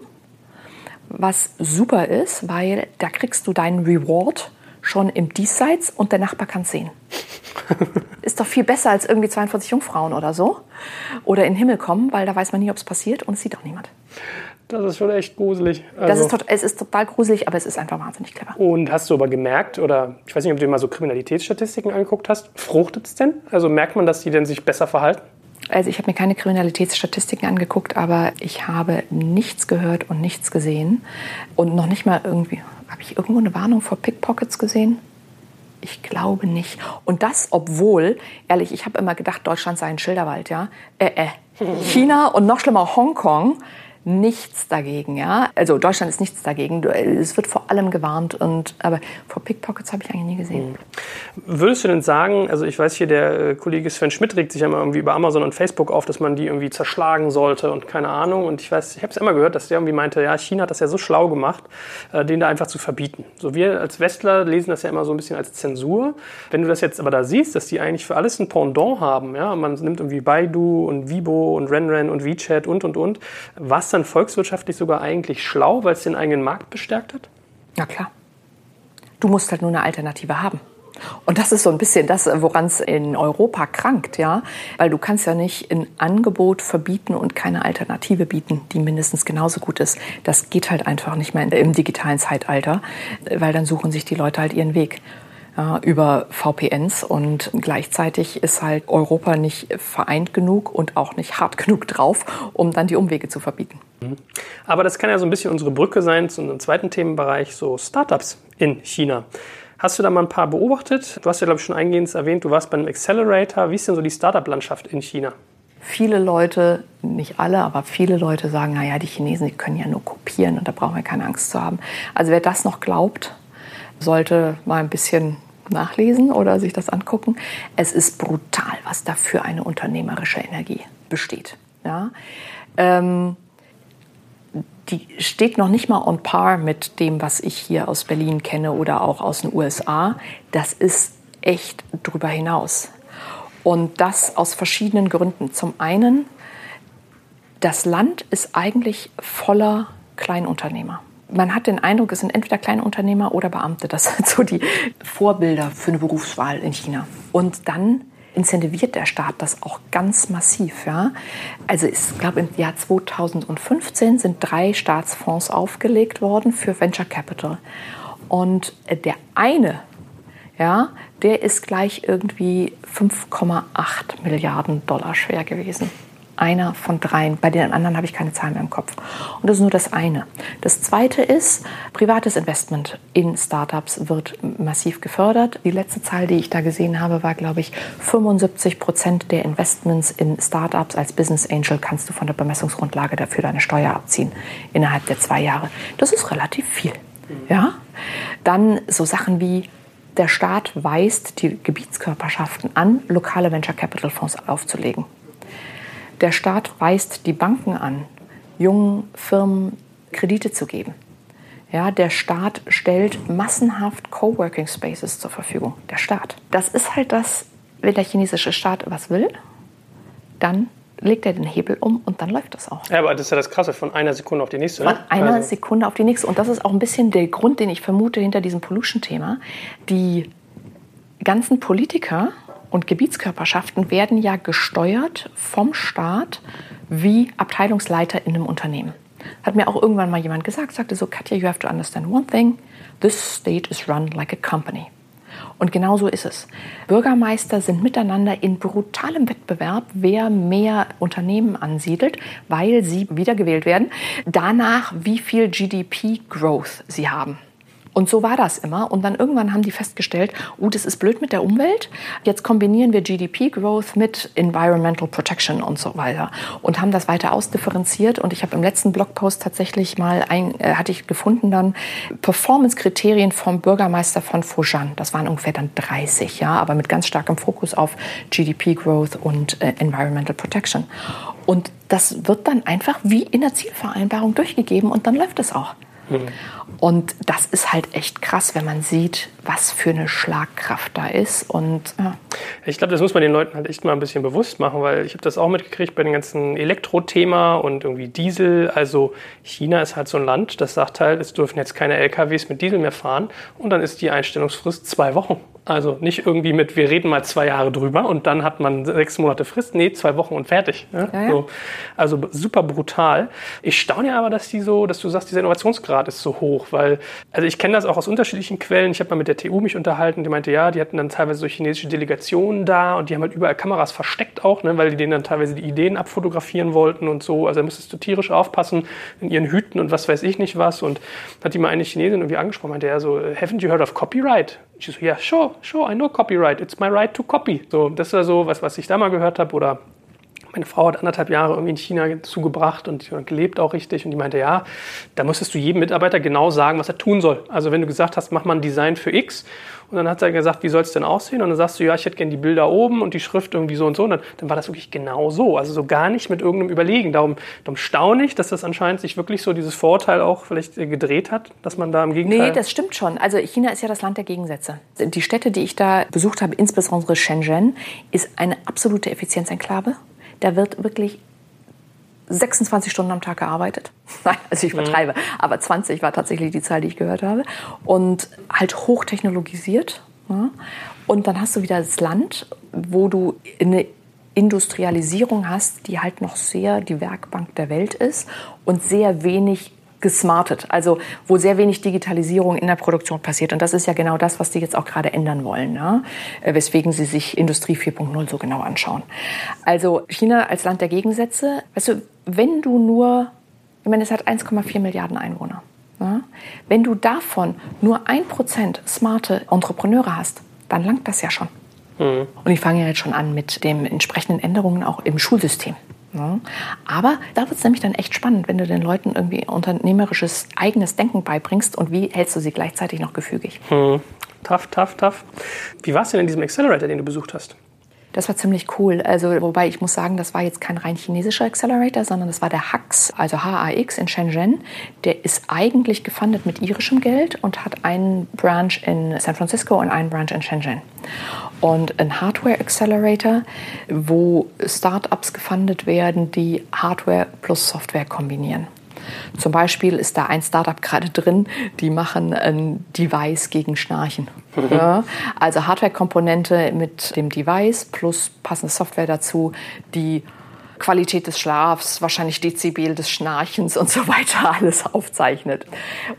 S2: was super ist, weil da kriegst du deinen Reward schon im Diesseits und der Nachbar kann es sehen. ist doch viel besser als irgendwie 42 Jungfrauen oder so. Oder in den Himmel kommen, weil da weiß man nie, ob es passiert und es sieht auch niemand.
S1: Das ist schon echt gruselig.
S2: Also das ist tot, es ist total gruselig, aber es ist einfach wahnsinnig clever.
S1: Und hast du aber gemerkt, oder ich weiß nicht, ob du dir mal so Kriminalitätsstatistiken angeguckt hast, fruchtet es denn? Also merkt man, dass die denn sich besser verhalten?
S2: Also ich habe mir keine Kriminalitätsstatistiken angeguckt, aber ich habe nichts gehört und nichts gesehen. Und noch nicht mal irgendwie, habe ich irgendwo eine Warnung vor Pickpockets gesehen? Ich glaube nicht. Und das, obwohl, ehrlich, ich habe immer gedacht, Deutschland sei ein Schilderwald, ja. Äh, äh. China und noch schlimmer Hongkong nichts dagegen, ja. Also Deutschland ist nichts dagegen. Es wird vor allem gewarnt und aber vor Pickpockets habe ich eigentlich nie gesehen. Mhm.
S1: Würdest du denn sagen, also ich weiß hier, der äh, Kollege Sven Schmidt regt sich ja immer irgendwie über Amazon und Facebook auf, dass man die irgendwie zerschlagen sollte und keine Ahnung. Und ich weiß, ich habe es immer gehört, dass der irgendwie meinte, ja, China hat das ja so schlau gemacht, äh, den da einfach zu verbieten. So wir als Westler lesen das ja immer so ein bisschen als Zensur. Wenn du das jetzt aber da siehst, dass die eigentlich für alles ein Pendant haben, ja, man nimmt irgendwie Baidu und Weibo und Renren und WeChat und und und, was dann volkswirtschaftlich sogar eigentlich schlau, weil es den eigenen Markt bestärkt hat?
S2: Na klar. Du musst halt nur eine Alternative haben. Und das ist so ein bisschen das, woran es in Europa krankt, ja. Weil du kannst ja nicht ein Angebot verbieten und keine Alternative bieten, die mindestens genauso gut ist. Das geht halt einfach nicht mehr im digitalen Zeitalter, weil dann suchen sich die Leute halt ihren Weg ja, über VPNs und gleichzeitig ist halt Europa nicht vereint genug und auch nicht hart genug drauf, um dann die Umwege zu verbieten. Mhm.
S1: Aber das kann ja so ein bisschen unsere Brücke sein zu unserem zweiten Themenbereich, so Startups in China. Hast du da mal ein paar beobachtet? Du hast ja, glaube ich, schon eingehend erwähnt, du warst beim Accelerator. Wie ist denn so die Startup-Landschaft in China?
S2: Viele Leute, nicht alle, aber viele Leute sagen, naja, die Chinesen, die können ja nur kopieren und da brauchen wir keine Angst zu haben. Also wer das noch glaubt, sollte mal ein bisschen nachlesen oder sich das angucken. Es ist brutal, was da für eine unternehmerische Energie besteht. Ja? Ähm, die steht noch nicht mal on par mit dem, was ich hier aus Berlin kenne oder auch aus den USA. Das ist echt drüber hinaus. Und das aus verschiedenen Gründen. Zum einen, das Land ist eigentlich voller Kleinunternehmer. Man hat den Eindruck, es sind entweder Kleinunternehmer oder Beamte. Das sind so die Vorbilder für eine Berufswahl in China. Und dann incentiviert der Staat das auch ganz massiv. Ja? Also ich glaube, im Jahr 2015 sind drei Staatsfonds aufgelegt worden für Venture Capital. Und der eine, ja, der ist gleich irgendwie 5,8 Milliarden Dollar schwer gewesen einer von dreien. Bei den anderen habe ich keine Zahlen mehr im Kopf. Und das ist nur das eine. Das zweite ist, privates Investment in Startups wird massiv gefördert. Die letzte Zahl, die ich da gesehen habe, war, glaube ich, 75 Prozent der Investments in Startups als Business Angel kannst du von der Bemessungsgrundlage dafür deine Steuer abziehen innerhalb der zwei Jahre. Das ist relativ viel. Ja? Dann so Sachen wie der Staat weist die Gebietskörperschaften an, lokale Venture Capital Fonds aufzulegen. Der Staat weist die Banken an, jungen Firmen Kredite zu geben. Ja, der Staat stellt massenhaft Coworking Spaces zur Verfügung. Der Staat. Das ist halt das, wenn der chinesische Staat was will, dann legt er den Hebel um und dann läuft das auch.
S1: Ja, aber das ist ja das Krasse, von einer Sekunde auf die nächste.
S2: Ne? Von einer also. Sekunde auf die nächste. Und das ist auch ein bisschen der Grund, den ich vermute hinter diesem Pollution-Thema. Die ganzen Politiker und Gebietskörperschaften werden ja gesteuert vom Staat wie Abteilungsleiter in einem Unternehmen. Hat mir auch irgendwann mal jemand gesagt, sagte so, Katja, you have to understand one thing, this state is run like a company. Und genau so ist es. Bürgermeister sind miteinander in brutalem Wettbewerb, wer mehr Unternehmen ansiedelt, weil sie wiedergewählt werden, danach, wie viel GDP-Growth sie haben. Und so war das immer. Und dann irgendwann haben die festgestellt, oh, das ist blöd mit der Umwelt. Jetzt kombinieren wir GDP-Growth mit Environmental Protection und so weiter. Und haben das weiter ausdifferenziert. Und ich habe im letzten Blogpost tatsächlich mal, ein, äh, hatte ich gefunden dann, Performance-Kriterien vom Bürgermeister von Fujian. Das waren ungefähr dann 30, ja, aber mit ganz starkem Fokus auf GDP-Growth und äh, Environmental Protection. Und das wird dann einfach wie in der Zielvereinbarung durchgegeben und dann läuft es auch. Mhm. Und das ist halt echt krass, wenn man sieht, was für eine Schlagkraft da ist. Und ja.
S1: ich glaube, das muss man den Leuten halt echt mal ein bisschen bewusst machen, weil ich habe das auch mitgekriegt bei dem ganzen Elektro-Thema und irgendwie Diesel. Also China ist halt so ein Land, das sagt halt, es dürfen jetzt keine LKWs mit Diesel mehr fahren und dann ist die Einstellungsfrist zwei Wochen. Also nicht irgendwie mit, wir reden mal zwei Jahre drüber und dann hat man sechs Monate Frist. Nee, zwei Wochen und fertig. Ja? Ja, ja. So. Also super brutal. Ich staune ja aber, dass die so, dass du sagst, dieser Innovationsgrad ist so hoch, weil, also ich kenne das auch aus unterschiedlichen Quellen. Ich habe mal mit der TU mich unterhalten, die meinte, ja, die hatten dann teilweise so chinesische Delegationen da und die haben halt überall Kameras versteckt auch, ne, weil die denen dann teilweise die Ideen abfotografieren wollten und so. Also da musstest du tierisch aufpassen in ihren Hüten und was weiß ich nicht was. Und hat die mal eine Chinesin irgendwie angesprochen, meinte, ja, so, haven't you heard of copyright? Ich so, ja, sure, sure, I know copyright. It's my right to copy. So, das war so was, was ich da mal gehört habe. Oder meine Frau hat anderthalb Jahre irgendwie in China zugebracht und gelebt auch richtig. Und die meinte, ja, da musstest du jedem Mitarbeiter genau sagen, was er tun soll. Also wenn du gesagt hast, mach mal ein Design für X und dann hat er gesagt, wie soll es denn aussehen? Und dann sagst du, ja, ich hätte gerne die Bilder oben und die Schrift irgendwie so und so. Und dann, dann war das wirklich genau so. Also so gar nicht mit irgendeinem Überlegen. Darum, darum staune ich, dass das anscheinend sich wirklich so dieses Vorurteil auch vielleicht gedreht hat, dass man da im Gegenteil...
S2: Nee, das stimmt schon. Also China ist ja das Land der Gegensätze. Die Städte, die ich da besucht habe, insbesondere Shenzhen, ist eine absolute Effizienzenklave. Da wird wirklich 26 Stunden am Tag gearbeitet. Nein, also ich mhm. übertreibe, mhm. aber 20 war tatsächlich die Zahl, die ich gehört habe. Und halt hochtechnologisiert. Ja. Und dann hast du wieder das Land, wo du eine Industrialisierung hast, die halt noch sehr die Werkbank der Welt ist und sehr wenig gesmartet, also wo sehr wenig Digitalisierung in der Produktion passiert. Und das ist ja genau das, was die jetzt auch gerade ändern wollen, ne? weswegen sie sich Industrie 4.0 so genau anschauen. Also China als Land der Gegensätze, weißt du, wenn du nur, ich meine, es hat 1,4 Milliarden Einwohner. Ne? Wenn du davon nur ein Prozent smarte Entrepreneure hast, dann langt das ja schon. Mhm. Und ich fange ja jetzt schon an mit den entsprechenden Änderungen auch im Schulsystem. Ne? Aber da wird es nämlich dann echt spannend, wenn du den Leuten irgendwie unternehmerisches eigenes Denken beibringst und wie hältst du sie gleichzeitig noch gefügig. Hm.
S1: Tough, tough, tough. Wie war es denn in diesem Accelerator, den du besucht hast?
S2: Das war ziemlich cool. Also, wobei ich muss sagen, das war jetzt kein rein chinesischer Accelerator, sondern das war der HAX, also HAX in Shenzhen. Der ist eigentlich gefundet mit irischem Geld und hat einen Branch in San Francisco und einen Branch in Shenzhen. Und ein Hardware Accelerator, wo Startups gefundet werden, die Hardware plus Software kombinieren. Zum Beispiel ist da ein Startup gerade drin, die machen ein Device gegen Schnarchen. Mhm. Ja, also Hardware-Komponente mit dem Device plus passende Software dazu, die Qualität des Schlafs, wahrscheinlich Dezibel des Schnarchens und so weiter alles aufzeichnet.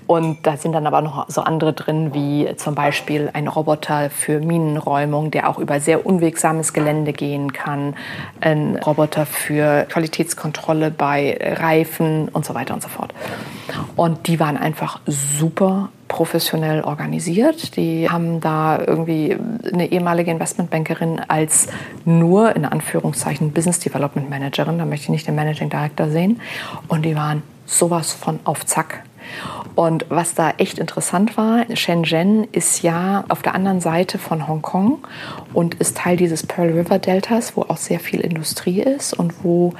S2: Und da sind dann aber noch so andere drin, wie zum Beispiel ein Roboter für Minenräumung, der auch über sehr unwegsames Gelände gehen kann, ein Roboter für Qualitätskontrolle bei Reifen und so weiter und so fort. Und die waren einfach super professionell organisiert. Die haben da irgendwie eine ehemalige Investmentbankerin als nur in Anführungszeichen Business Development Managerin, da möchte ich nicht den Managing Director sehen. Und die waren sowas von auf Zack. Und was da echt interessant war, Shenzhen ist ja auf der anderen Seite von Hongkong und ist Teil dieses Pearl River Deltas, wo auch sehr viel Industrie ist und wo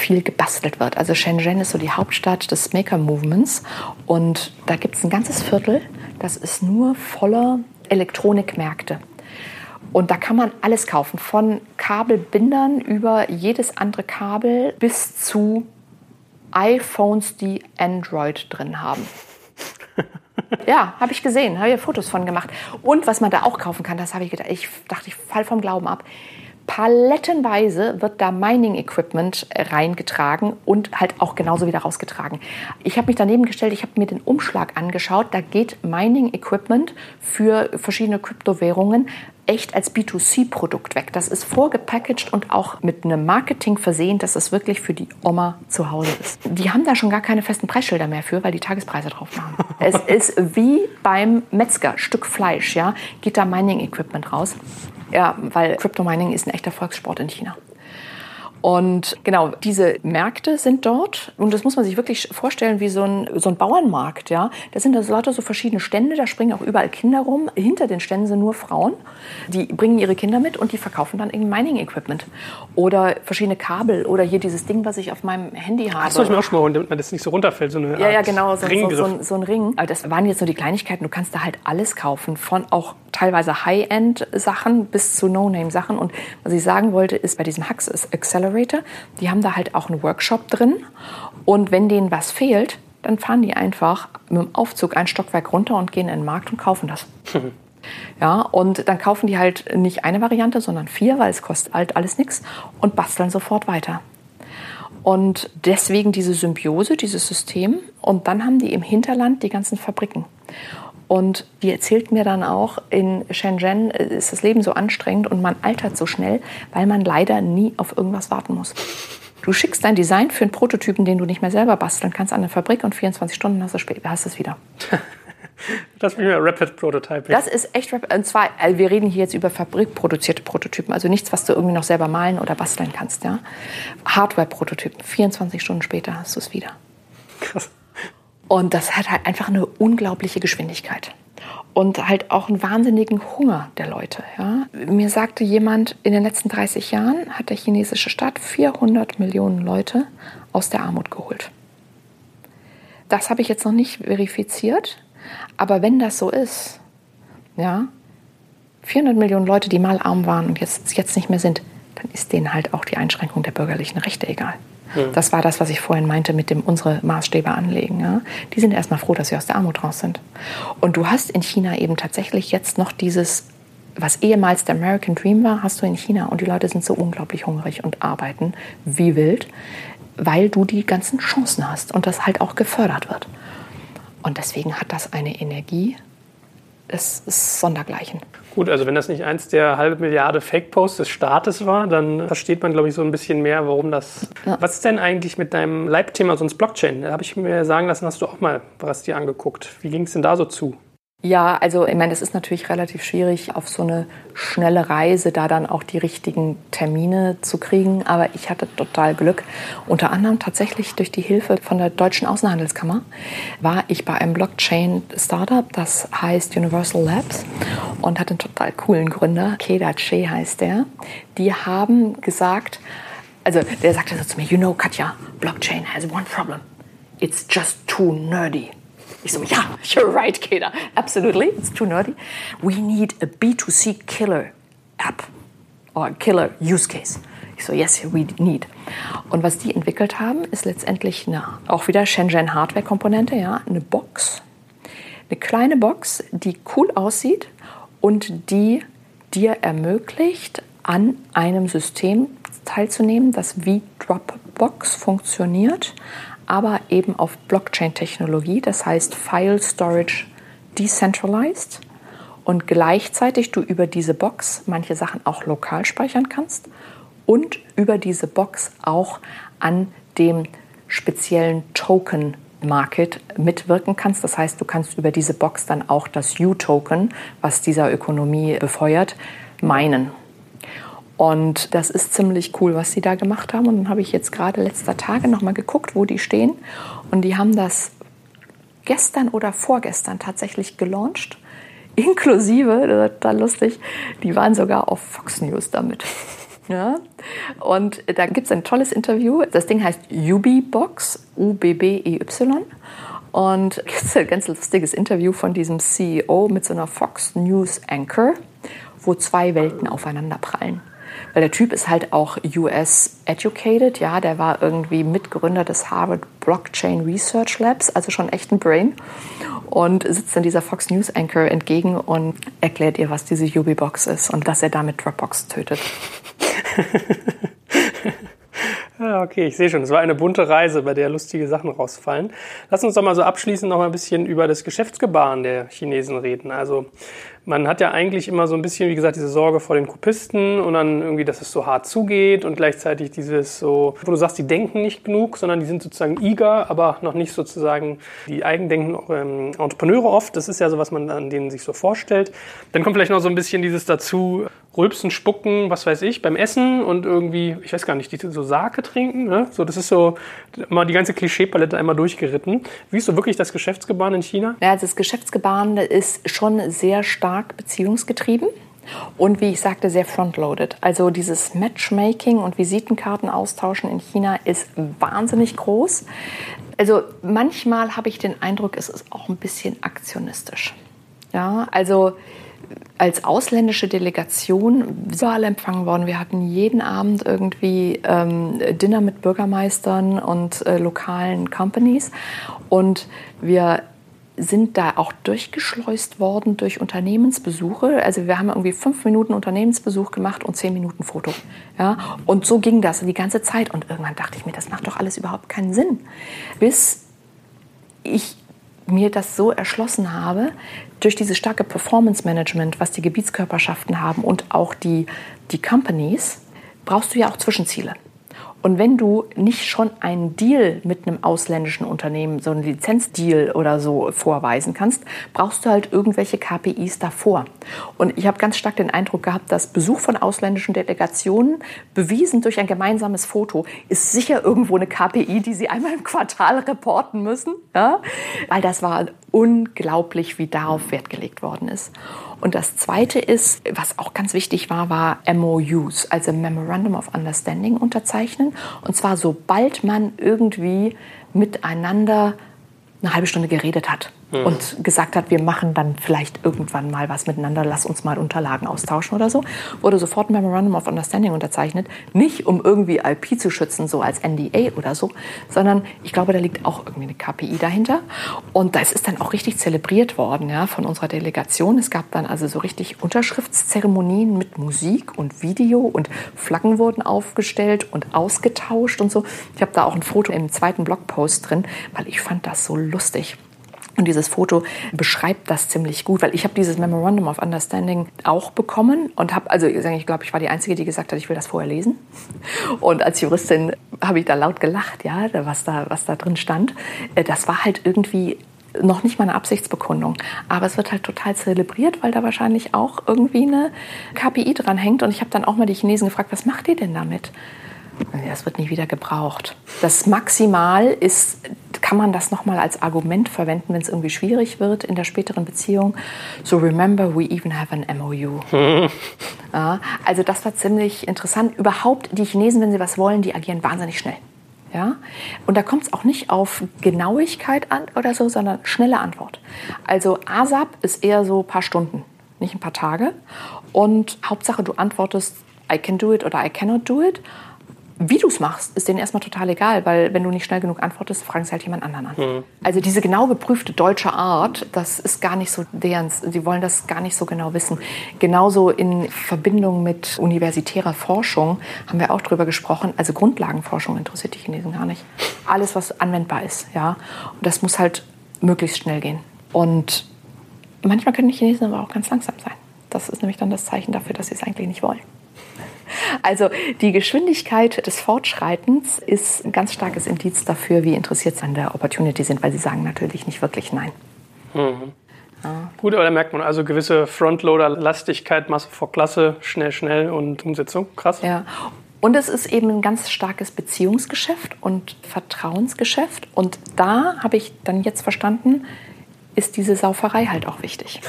S2: viel gebastelt wird. Also Shenzhen ist so die Hauptstadt des Maker-Movements und da gibt es ein ganzes Viertel, das ist nur voller Elektronikmärkte. Und da kann man alles kaufen, von Kabelbindern über jedes andere Kabel bis zu iPhones, die Android drin haben. Ja, habe ich gesehen, habe ich Fotos von gemacht. Und was man da auch kaufen kann, das habe ich gedacht, ich dachte, ich fall vom Glauben ab palettenweise wird da Mining-Equipment reingetragen und halt auch genauso wieder rausgetragen. Ich habe mich daneben gestellt, ich habe mir den Umschlag angeschaut. Da geht Mining-Equipment für verschiedene Kryptowährungen echt als B2C-Produkt weg. Das ist vorgepackaged und auch mit einem Marketing versehen, dass es wirklich für die Oma zu Hause ist. Die haben da schon gar keine festen Preisschilder mehr für, weil die Tagespreise drauf machen. es ist wie beim Metzger, Stück Fleisch, ja, geht da Mining-Equipment raus. Ja, weil Crypto Mining ist ein echter Volkssport in China. Und genau, diese Märkte sind dort und das muss man sich wirklich vorstellen wie so ein, so ein Bauernmarkt. Ja? Da sind also lauter so verschiedene Stände, da springen auch überall Kinder rum. Hinter den Ständen sind nur Frauen, die bringen ihre Kinder mit und die verkaufen dann irgendwie Mining-Equipment. Oder verschiedene Kabel oder hier dieses Ding, was ich auf meinem Handy habe.
S1: Das soll ich mir auch schon mal holen, damit man das nicht so runterfällt. So eine
S2: ja, ja, genau, so, so, so, so ein Ring. Aber das waren jetzt nur die Kleinigkeiten. Du kannst da halt alles kaufen, von auch teilweise High-End-Sachen bis zu No-Name-Sachen. Und was ich sagen wollte, ist bei diesem Hux Accelerator, die haben da halt auch einen Workshop drin. Und wenn denen was fehlt, dann fahren die einfach mit dem Aufzug ein Stockwerk runter und gehen in den Markt und kaufen das. Ja, und dann kaufen die halt nicht eine Variante, sondern vier, weil es kostet halt alles nichts und basteln sofort weiter. Und deswegen diese Symbiose, dieses System. Und dann haben die im Hinterland die ganzen Fabriken. Und die erzählt mir dann auch, in Shenzhen ist das Leben so anstrengend und man altert so schnell, weil man leider nie auf irgendwas warten muss. Du schickst dein Design für einen Prototypen, den du nicht mehr selber basteln kannst, an eine Fabrik und 24 Stunden hast du es wieder.
S1: Das ist Rapid Prototyping.
S2: Das ist echt Rapid. Und zwar, also wir reden hier jetzt über fabrikproduzierte Prototypen, also nichts, was du irgendwie noch selber malen oder basteln kannst. Ja? Hardware-Prototypen. 24 Stunden später hast du es wieder. Krass. Und das hat halt einfach eine unglaubliche Geschwindigkeit. Und halt auch einen wahnsinnigen Hunger der Leute. Ja. Mir sagte jemand, in den letzten 30 Jahren hat der chinesische Staat 400 Millionen Leute aus der Armut geholt. Das habe ich jetzt noch nicht verifiziert, aber wenn das so ist, ja, 400 Millionen Leute, die mal arm waren und jetzt, jetzt nicht mehr sind, dann ist denen halt auch die Einschränkung der bürgerlichen Rechte egal. Das war das, was ich vorhin meinte mit dem unsere Maßstäbe anlegen. Ja? Die sind erstmal froh, dass sie aus der Armut raus sind. Und du hast in China eben tatsächlich jetzt noch dieses, was ehemals der American Dream war, hast du in China. Und die Leute sind so unglaublich hungrig und arbeiten wie wild, weil du die ganzen Chancen hast und das halt auch gefördert wird. Und deswegen hat das eine Energie, es ist sondergleichen.
S1: Gut, also wenn das nicht eins der halbe Milliarde Fake-Posts des Staates war, dann versteht man, glaube ich, so ein bisschen mehr, warum das. Ja. Was ist denn eigentlich mit deinem Leibthema sonst Blockchain? Da habe ich mir sagen lassen, hast du auch mal was dir angeguckt. Wie ging es denn da so zu?
S2: Ja, also ich meine, es ist natürlich relativ schwierig, auf so eine schnelle Reise da dann auch die richtigen Termine zu kriegen. Aber ich hatte total Glück. Unter anderem tatsächlich durch die Hilfe von der Deutschen Außenhandelskammer war ich bei einem Blockchain-Startup, das heißt Universal Labs und hat einen total coolen Gründer, Keda Che heißt der. Die haben gesagt, also der sagte so zu mir, you know Katja, Blockchain has one problem. It's just too nerdy. Ich so, ja, you're right, Keda. Absolutely, it's too nerdy. We need a B2C killer app or killer use case. Ich so, yes, we need. Und was die entwickelt haben, ist letztendlich eine, auch wieder Shenzhen Hardware-Komponente, ja, eine Box. Eine kleine Box, die cool aussieht und die dir ermöglicht, an einem System teilzunehmen, das wie Dropbox funktioniert, aber eben auf Blockchain-Technologie, das heißt File Storage Decentralized und gleichzeitig du über diese Box manche Sachen auch lokal speichern kannst und über diese Box auch an dem speziellen Token Market mitwirken kannst. Das heißt, du kannst über diese Box dann auch das U-Token, was dieser Ökonomie befeuert, meinen. Und das ist ziemlich cool, was sie da gemacht haben. Und dann habe ich jetzt gerade letzter Tage nochmal geguckt, wo die stehen. Und die haben das gestern oder vorgestern tatsächlich gelauncht. Inklusive, das ist total lustig, die waren sogar auf Fox News damit. Ja? Und da gibt es ein tolles Interview. Das Ding heißt Ubibox, U-B-B-E-Y. Und es gibt ein ganz lustiges Interview von diesem CEO mit so einer Fox News Anchor, wo zwei Welten aufeinander prallen. Weil der Typ ist halt auch US educated, ja, der war irgendwie Mitgründer des Harvard Blockchain Research Labs, also schon echt ein Brain. Und sitzt dann dieser Fox News Anchor entgegen und erklärt ihr, was diese Ubibox ist und dass er damit Dropbox tötet.
S1: Okay, ich sehe schon. Es war eine bunte Reise, bei der lustige Sachen rausfallen. Lass uns doch mal so abschließend noch mal ein bisschen über das Geschäftsgebaren der Chinesen reden. Also man hat ja eigentlich immer so ein bisschen, wie gesagt, diese Sorge vor den Kopisten und dann irgendwie, dass es so hart zugeht und gleichzeitig dieses so, wo du sagst, die denken nicht genug, sondern die sind sozusagen eager, aber noch nicht sozusagen die eigendenken ähm, Entrepreneure oft. Das ist ja so, was man an denen sich so vorstellt. Dann kommt vielleicht noch so ein bisschen dieses dazu, rülpsen, spucken, was weiß ich, beim Essen und irgendwie, ich weiß gar nicht, die so Sake trinken. Ne? So, das ist so mal die ganze Klischeepalette einmal durchgeritten. Wie ist so wirklich das Geschäftsgebaren in China?
S2: Ja, also das Geschäftsgebaren ist schon sehr stark beziehungsgetrieben. Und wie ich sagte, sehr frontloaded. Also dieses Matchmaking und Visitenkarten austauschen in China ist wahnsinnig groß. Also manchmal habe ich den Eindruck, es ist auch ein bisschen aktionistisch. Ja, also als ausländische Delegation überall empfangen worden. Wir hatten jeden Abend irgendwie ähm, Dinner mit Bürgermeistern und äh, lokalen Companies. Und wir sind da auch durchgeschleust worden durch Unternehmensbesuche. Also wir haben irgendwie fünf Minuten Unternehmensbesuch gemacht und zehn Minuten Foto. Ja? Und so ging das die ganze Zeit. Und irgendwann dachte ich mir, das macht doch alles überhaupt keinen Sinn. Bis ich mir das so erschlossen habe, durch dieses starke Performance-Management, was die Gebietskörperschaften haben und auch die, die Companies, brauchst du ja auch Zwischenziele. Und wenn du nicht schon einen Deal mit einem ausländischen Unternehmen, so einen Lizenzdeal oder so vorweisen kannst, brauchst du halt irgendwelche KPIs davor. Und ich habe ganz stark den Eindruck gehabt, dass Besuch von ausländischen Delegationen, bewiesen durch ein gemeinsames Foto, ist sicher irgendwo eine KPI, die sie einmal im Quartal reporten müssen. Ja? Weil das war unglaublich, wie darauf Wert gelegt worden ist. Und das Zweite ist, was auch ganz wichtig war, war MOUs, also Memorandum of Understanding unterzeichnen. Und zwar sobald man irgendwie miteinander eine halbe Stunde geredet hat mhm. und gesagt hat, wir machen dann vielleicht irgendwann mal was miteinander, lass uns mal Unterlagen austauschen oder so, wurde sofort ein Memorandum of Understanding unterzeichnet. Nicht um irgendwie IP zu schützen, so als NDA oder so, sondern ich glaube, da liegt auch irgendwie eine KPI dahinter. Und das ist dann auch richtig zelebriert worden ja, von unserer Delegation. Es gab dann also so richtig Unterschriftszeremonien mit Musik und Video und Flaggen wurden aufgestellt und ausgetauscht und so. Ich habe da auch ein Foto im zweiten Blogpost drin, weil ich fand das so lustig. Und dieses Foto beschreibt das ziemlich gut, weil ich habe dieses Memorandum of Understanding auch bekommen und habe, also ich glaube, ich war die Einzige, die gesagt hat, ich will das vorher lesen. Und als Juristin habe ich da laut gelacht, ja, was da, was da drin stand. Äh, das war halt irgendwie noch nicht mal eine Absichtsbekundung. Aber es wird halt total zelebriert, weil da wahrscheinlich auch irgendwie eine KPI dran hängt. Und ich habe dann auch mal die Chinesen gefragt, was macht ihr denn damit? Das wird nie wieder gebraucht. Das Maximal ist, kann man das nochmal als Argument verwenden, wenn es irgendwie schwierig wird in der späteren Beziehung. So remember, we even have an MOU. ja, also das war ziemlich interessant. Überhaupt, die Chinesen, wenn sie was wollen, die agieren wahnsinnig schnell. Ja? Und da kommt es auch nicht auf Genauigkeit an oder so, sondern schnelle Antwort. Also ASAP ist eher so ein paar Stunden, nicht ein paar Tage. Und Hauptsache, du antwortest I can do it oder I cannot do it wie du es machst, ist denen erstmal total egal, weil wenn du nicht schnell genug antwortest, fragen sie halt jemand anderen an. Mhm. Also diese genau geprüfte deutsche Art, das ist gar nicht so deren, sie wollen das gar nicht so genau wissen. Genauso in Verbindung mit universitärer Forschung haben wir auch drüber gesprochen. Also Grundlagenforschung interessiert die Chinesen gar nicht. Alles, was anwendbar ist, ja. Und das muss halt möglichst schnell gehen. Und manchmal können die Chinesen aber auch ganz langsam sein. Das ist nämlich dann das Zeichen dafür, dass sie es eigentlich nicht wollen. Also die Geschwindigkeit des Fortschreitens ist ein ganz starkes Indiz dafür, wie interessiert sie an der Opportunity sind, weil sie sagen natürlich nicht wirklich Nein.
S1: Mhm. Ja. Gut, aber da merkt man also gewisse Frontloader-Lastigkeit, Masse vor Klasse, schnell, schnell und Umsetzung. Krass.
S2: Ja. Und es ist eben ein ganz starkes Beziehungsgeschäft und Vertrauensgeschäft. Und da habe ich dann jetzt verstanden, ist diese Sauferei halt auch wichtig.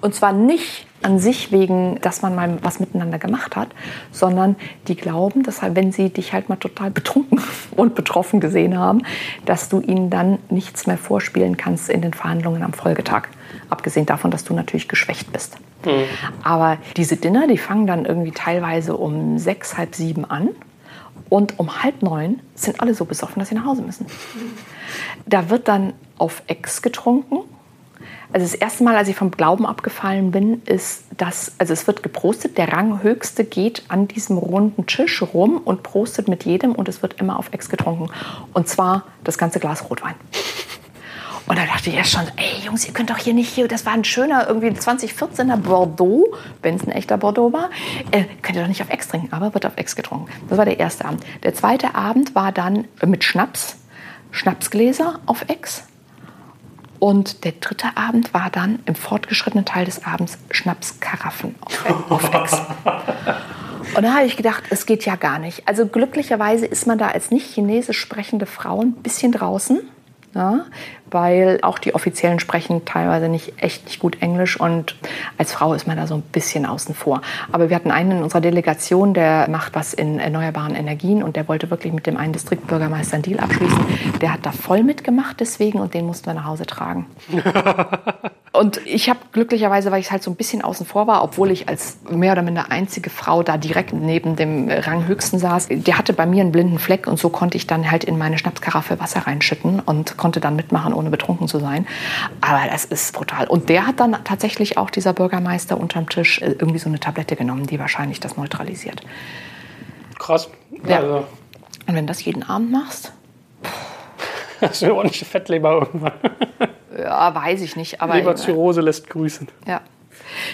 S2: Und zwar nicht an sich wegen, dass man mal was miteinander gemacht hat, sondern die glauben, dass halt, wenn sie dich halt mal total betrunken und betroffen gesehen haben, dass du ihnen dann nichts mehr vorspielen kannst in den Verhandlungen am Folgetag. Abgesehen davon, dass du natürlich geschwächt bist. Mhm. Aber diese Dinner, die fangen dann irgendwie teilweise um sechs, halb sieben an. Und um halb neun sind alle so besoffen, dass sie nach Hause müssen. Da wird dann auf Ex getrunken also das erste Mal, als ich vom Glauben abgefallen bin, ist, dass, also es wird geprostet, der Ranghöchste geht an diesem runden Tisch rum und prostet mit jedem und es wird immer auf Ex getrunken. Und zwar das ganze Glas Rotwein. Und da dachte ich erst schon, ey Jungs, ihr könnt doch hier nicht hier, das war ein schöner, irgendwie 2014er Bordeaux, wenn es ein echter Bordeaux war, äh, könnt ihr doch nicht auf Ex trinken, aber wird auf Ex getrunken. Das war der erste Abend. Der zweite Abend war dann mit Schnaps, Schnapsgläser auf Ex Und der dritte Abend war dann im fortgeschrittenen Teil des Abends Schnapskaraffen auf, auf Ex. Und da habe ich gedacht, es geht ja gar nicht. Also glücklicherweise ist man da als nicht chinesisch sprechende Frau ein bisschen draußen. Ja, weil auch die Offiziellen sprechen teilweise nicht echt nicht gut Englisch und als Frau ist man da so ein bisschen außen vor. Aber wir hatten einen in unserer Delegation, der macht was in erneuerbaren Energien und der wollte wirklich mit dem einen Distriktbürgermeister einen Deal abschließen. Der hat da voll mitgemacht deswegen und den mussten wir nach Hause tragen. Und ich habe glücklicherweise, weil ich halt so ein bisschen außen vor war, obwohl ich als mehr oder minder einzige Frau da direkt neben dem Ranghöchsten saß, der hatte bei mir einen blinden Fleck und so konnte ich dann halt in meine Schnapskaraffe Wasser reinschütten und konnte dann mitmachen, ohne betrunken zu sein. Aber das ist brutal. Und der hat dann tatsächlich auch dieser Bürgermeister unterm Tisch äh, irgendwie so eine Tablette genommen, die wahrscheinlich das neutralisiert.
S1: Krass.
S2: Ja. Also. Und wenn du das jeden Abend machst?
S1: Hast du eine ordentliche Fettleber irgendwann.
S2: Ja, weiß ich nicht. Aber
S1: Leberzirrhose lässt grüßen.
S2: Ja.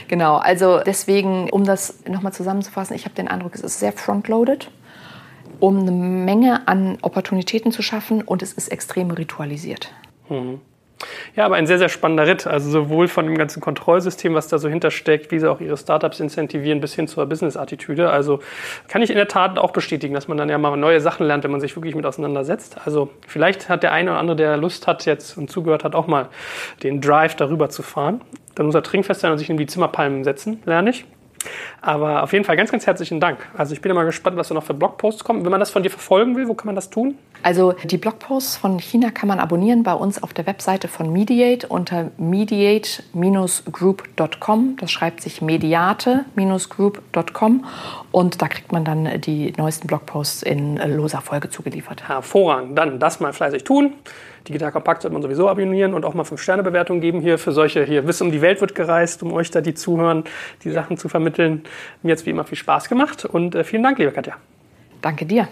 S2: Genau, also deswegen, um das nochmal zusammenzufassen, ich habe den Eindruck, es ist sehr frontloaded, um eine Menge an Opportunitäten zu schaffen und es ist extrem ritualisiert.
S1: Mhm. Ja, aber ein sehr, sehr spannender Ritt. Also sowohl von dem ganzen Kontrollsystem, was da so hintersteckt, wie sie auch ihre Startups incentivieren, bis hin zur Business-Attitüde. Also kann ich in der Tat auch bestätigen, dass man dann ja mal neue Sachen lernt, wenn man sich wirklich mit auseinandersetzt. Also vielleicht hat der eine oder andere, der Lust hat jetzt und zugehört hat, auch mal den Drive darüber zu fahren. Dann muss er trinkfest sein und sich in die Zimmerpalmen setzen, lerne ich. Aber auf jeden Fall ganz, ganz herzlichen Dank. Also ich bin immer gespannt, was da noch für Blogposts kommen. Wenn man das von dir verfolgen will, wo kann man das tun?
S2: Also die Blogposts von China kann man abonnieren bei uns auf der Webseite von Mediate unter mediate-group.com. Das schreibt sich mediate-group.com und da kriegt man dann die neuesten Blogposts in loser Folge zugeliefert.
S1: Hervorragend. Dann das mal fleißig tun. Digital Kompakt sollte man sowieso abonnieren und auch mal 5-Sterne-Bewertungen geben hier für solche hier Wissen um die Welt wird gereist, um euch da die zuhören, die Sachen zu vermitteln. Mir hat es wie immer viel Spaß gemacht und äh, vielen Dank, liebe Katja.
S2: Danke dir.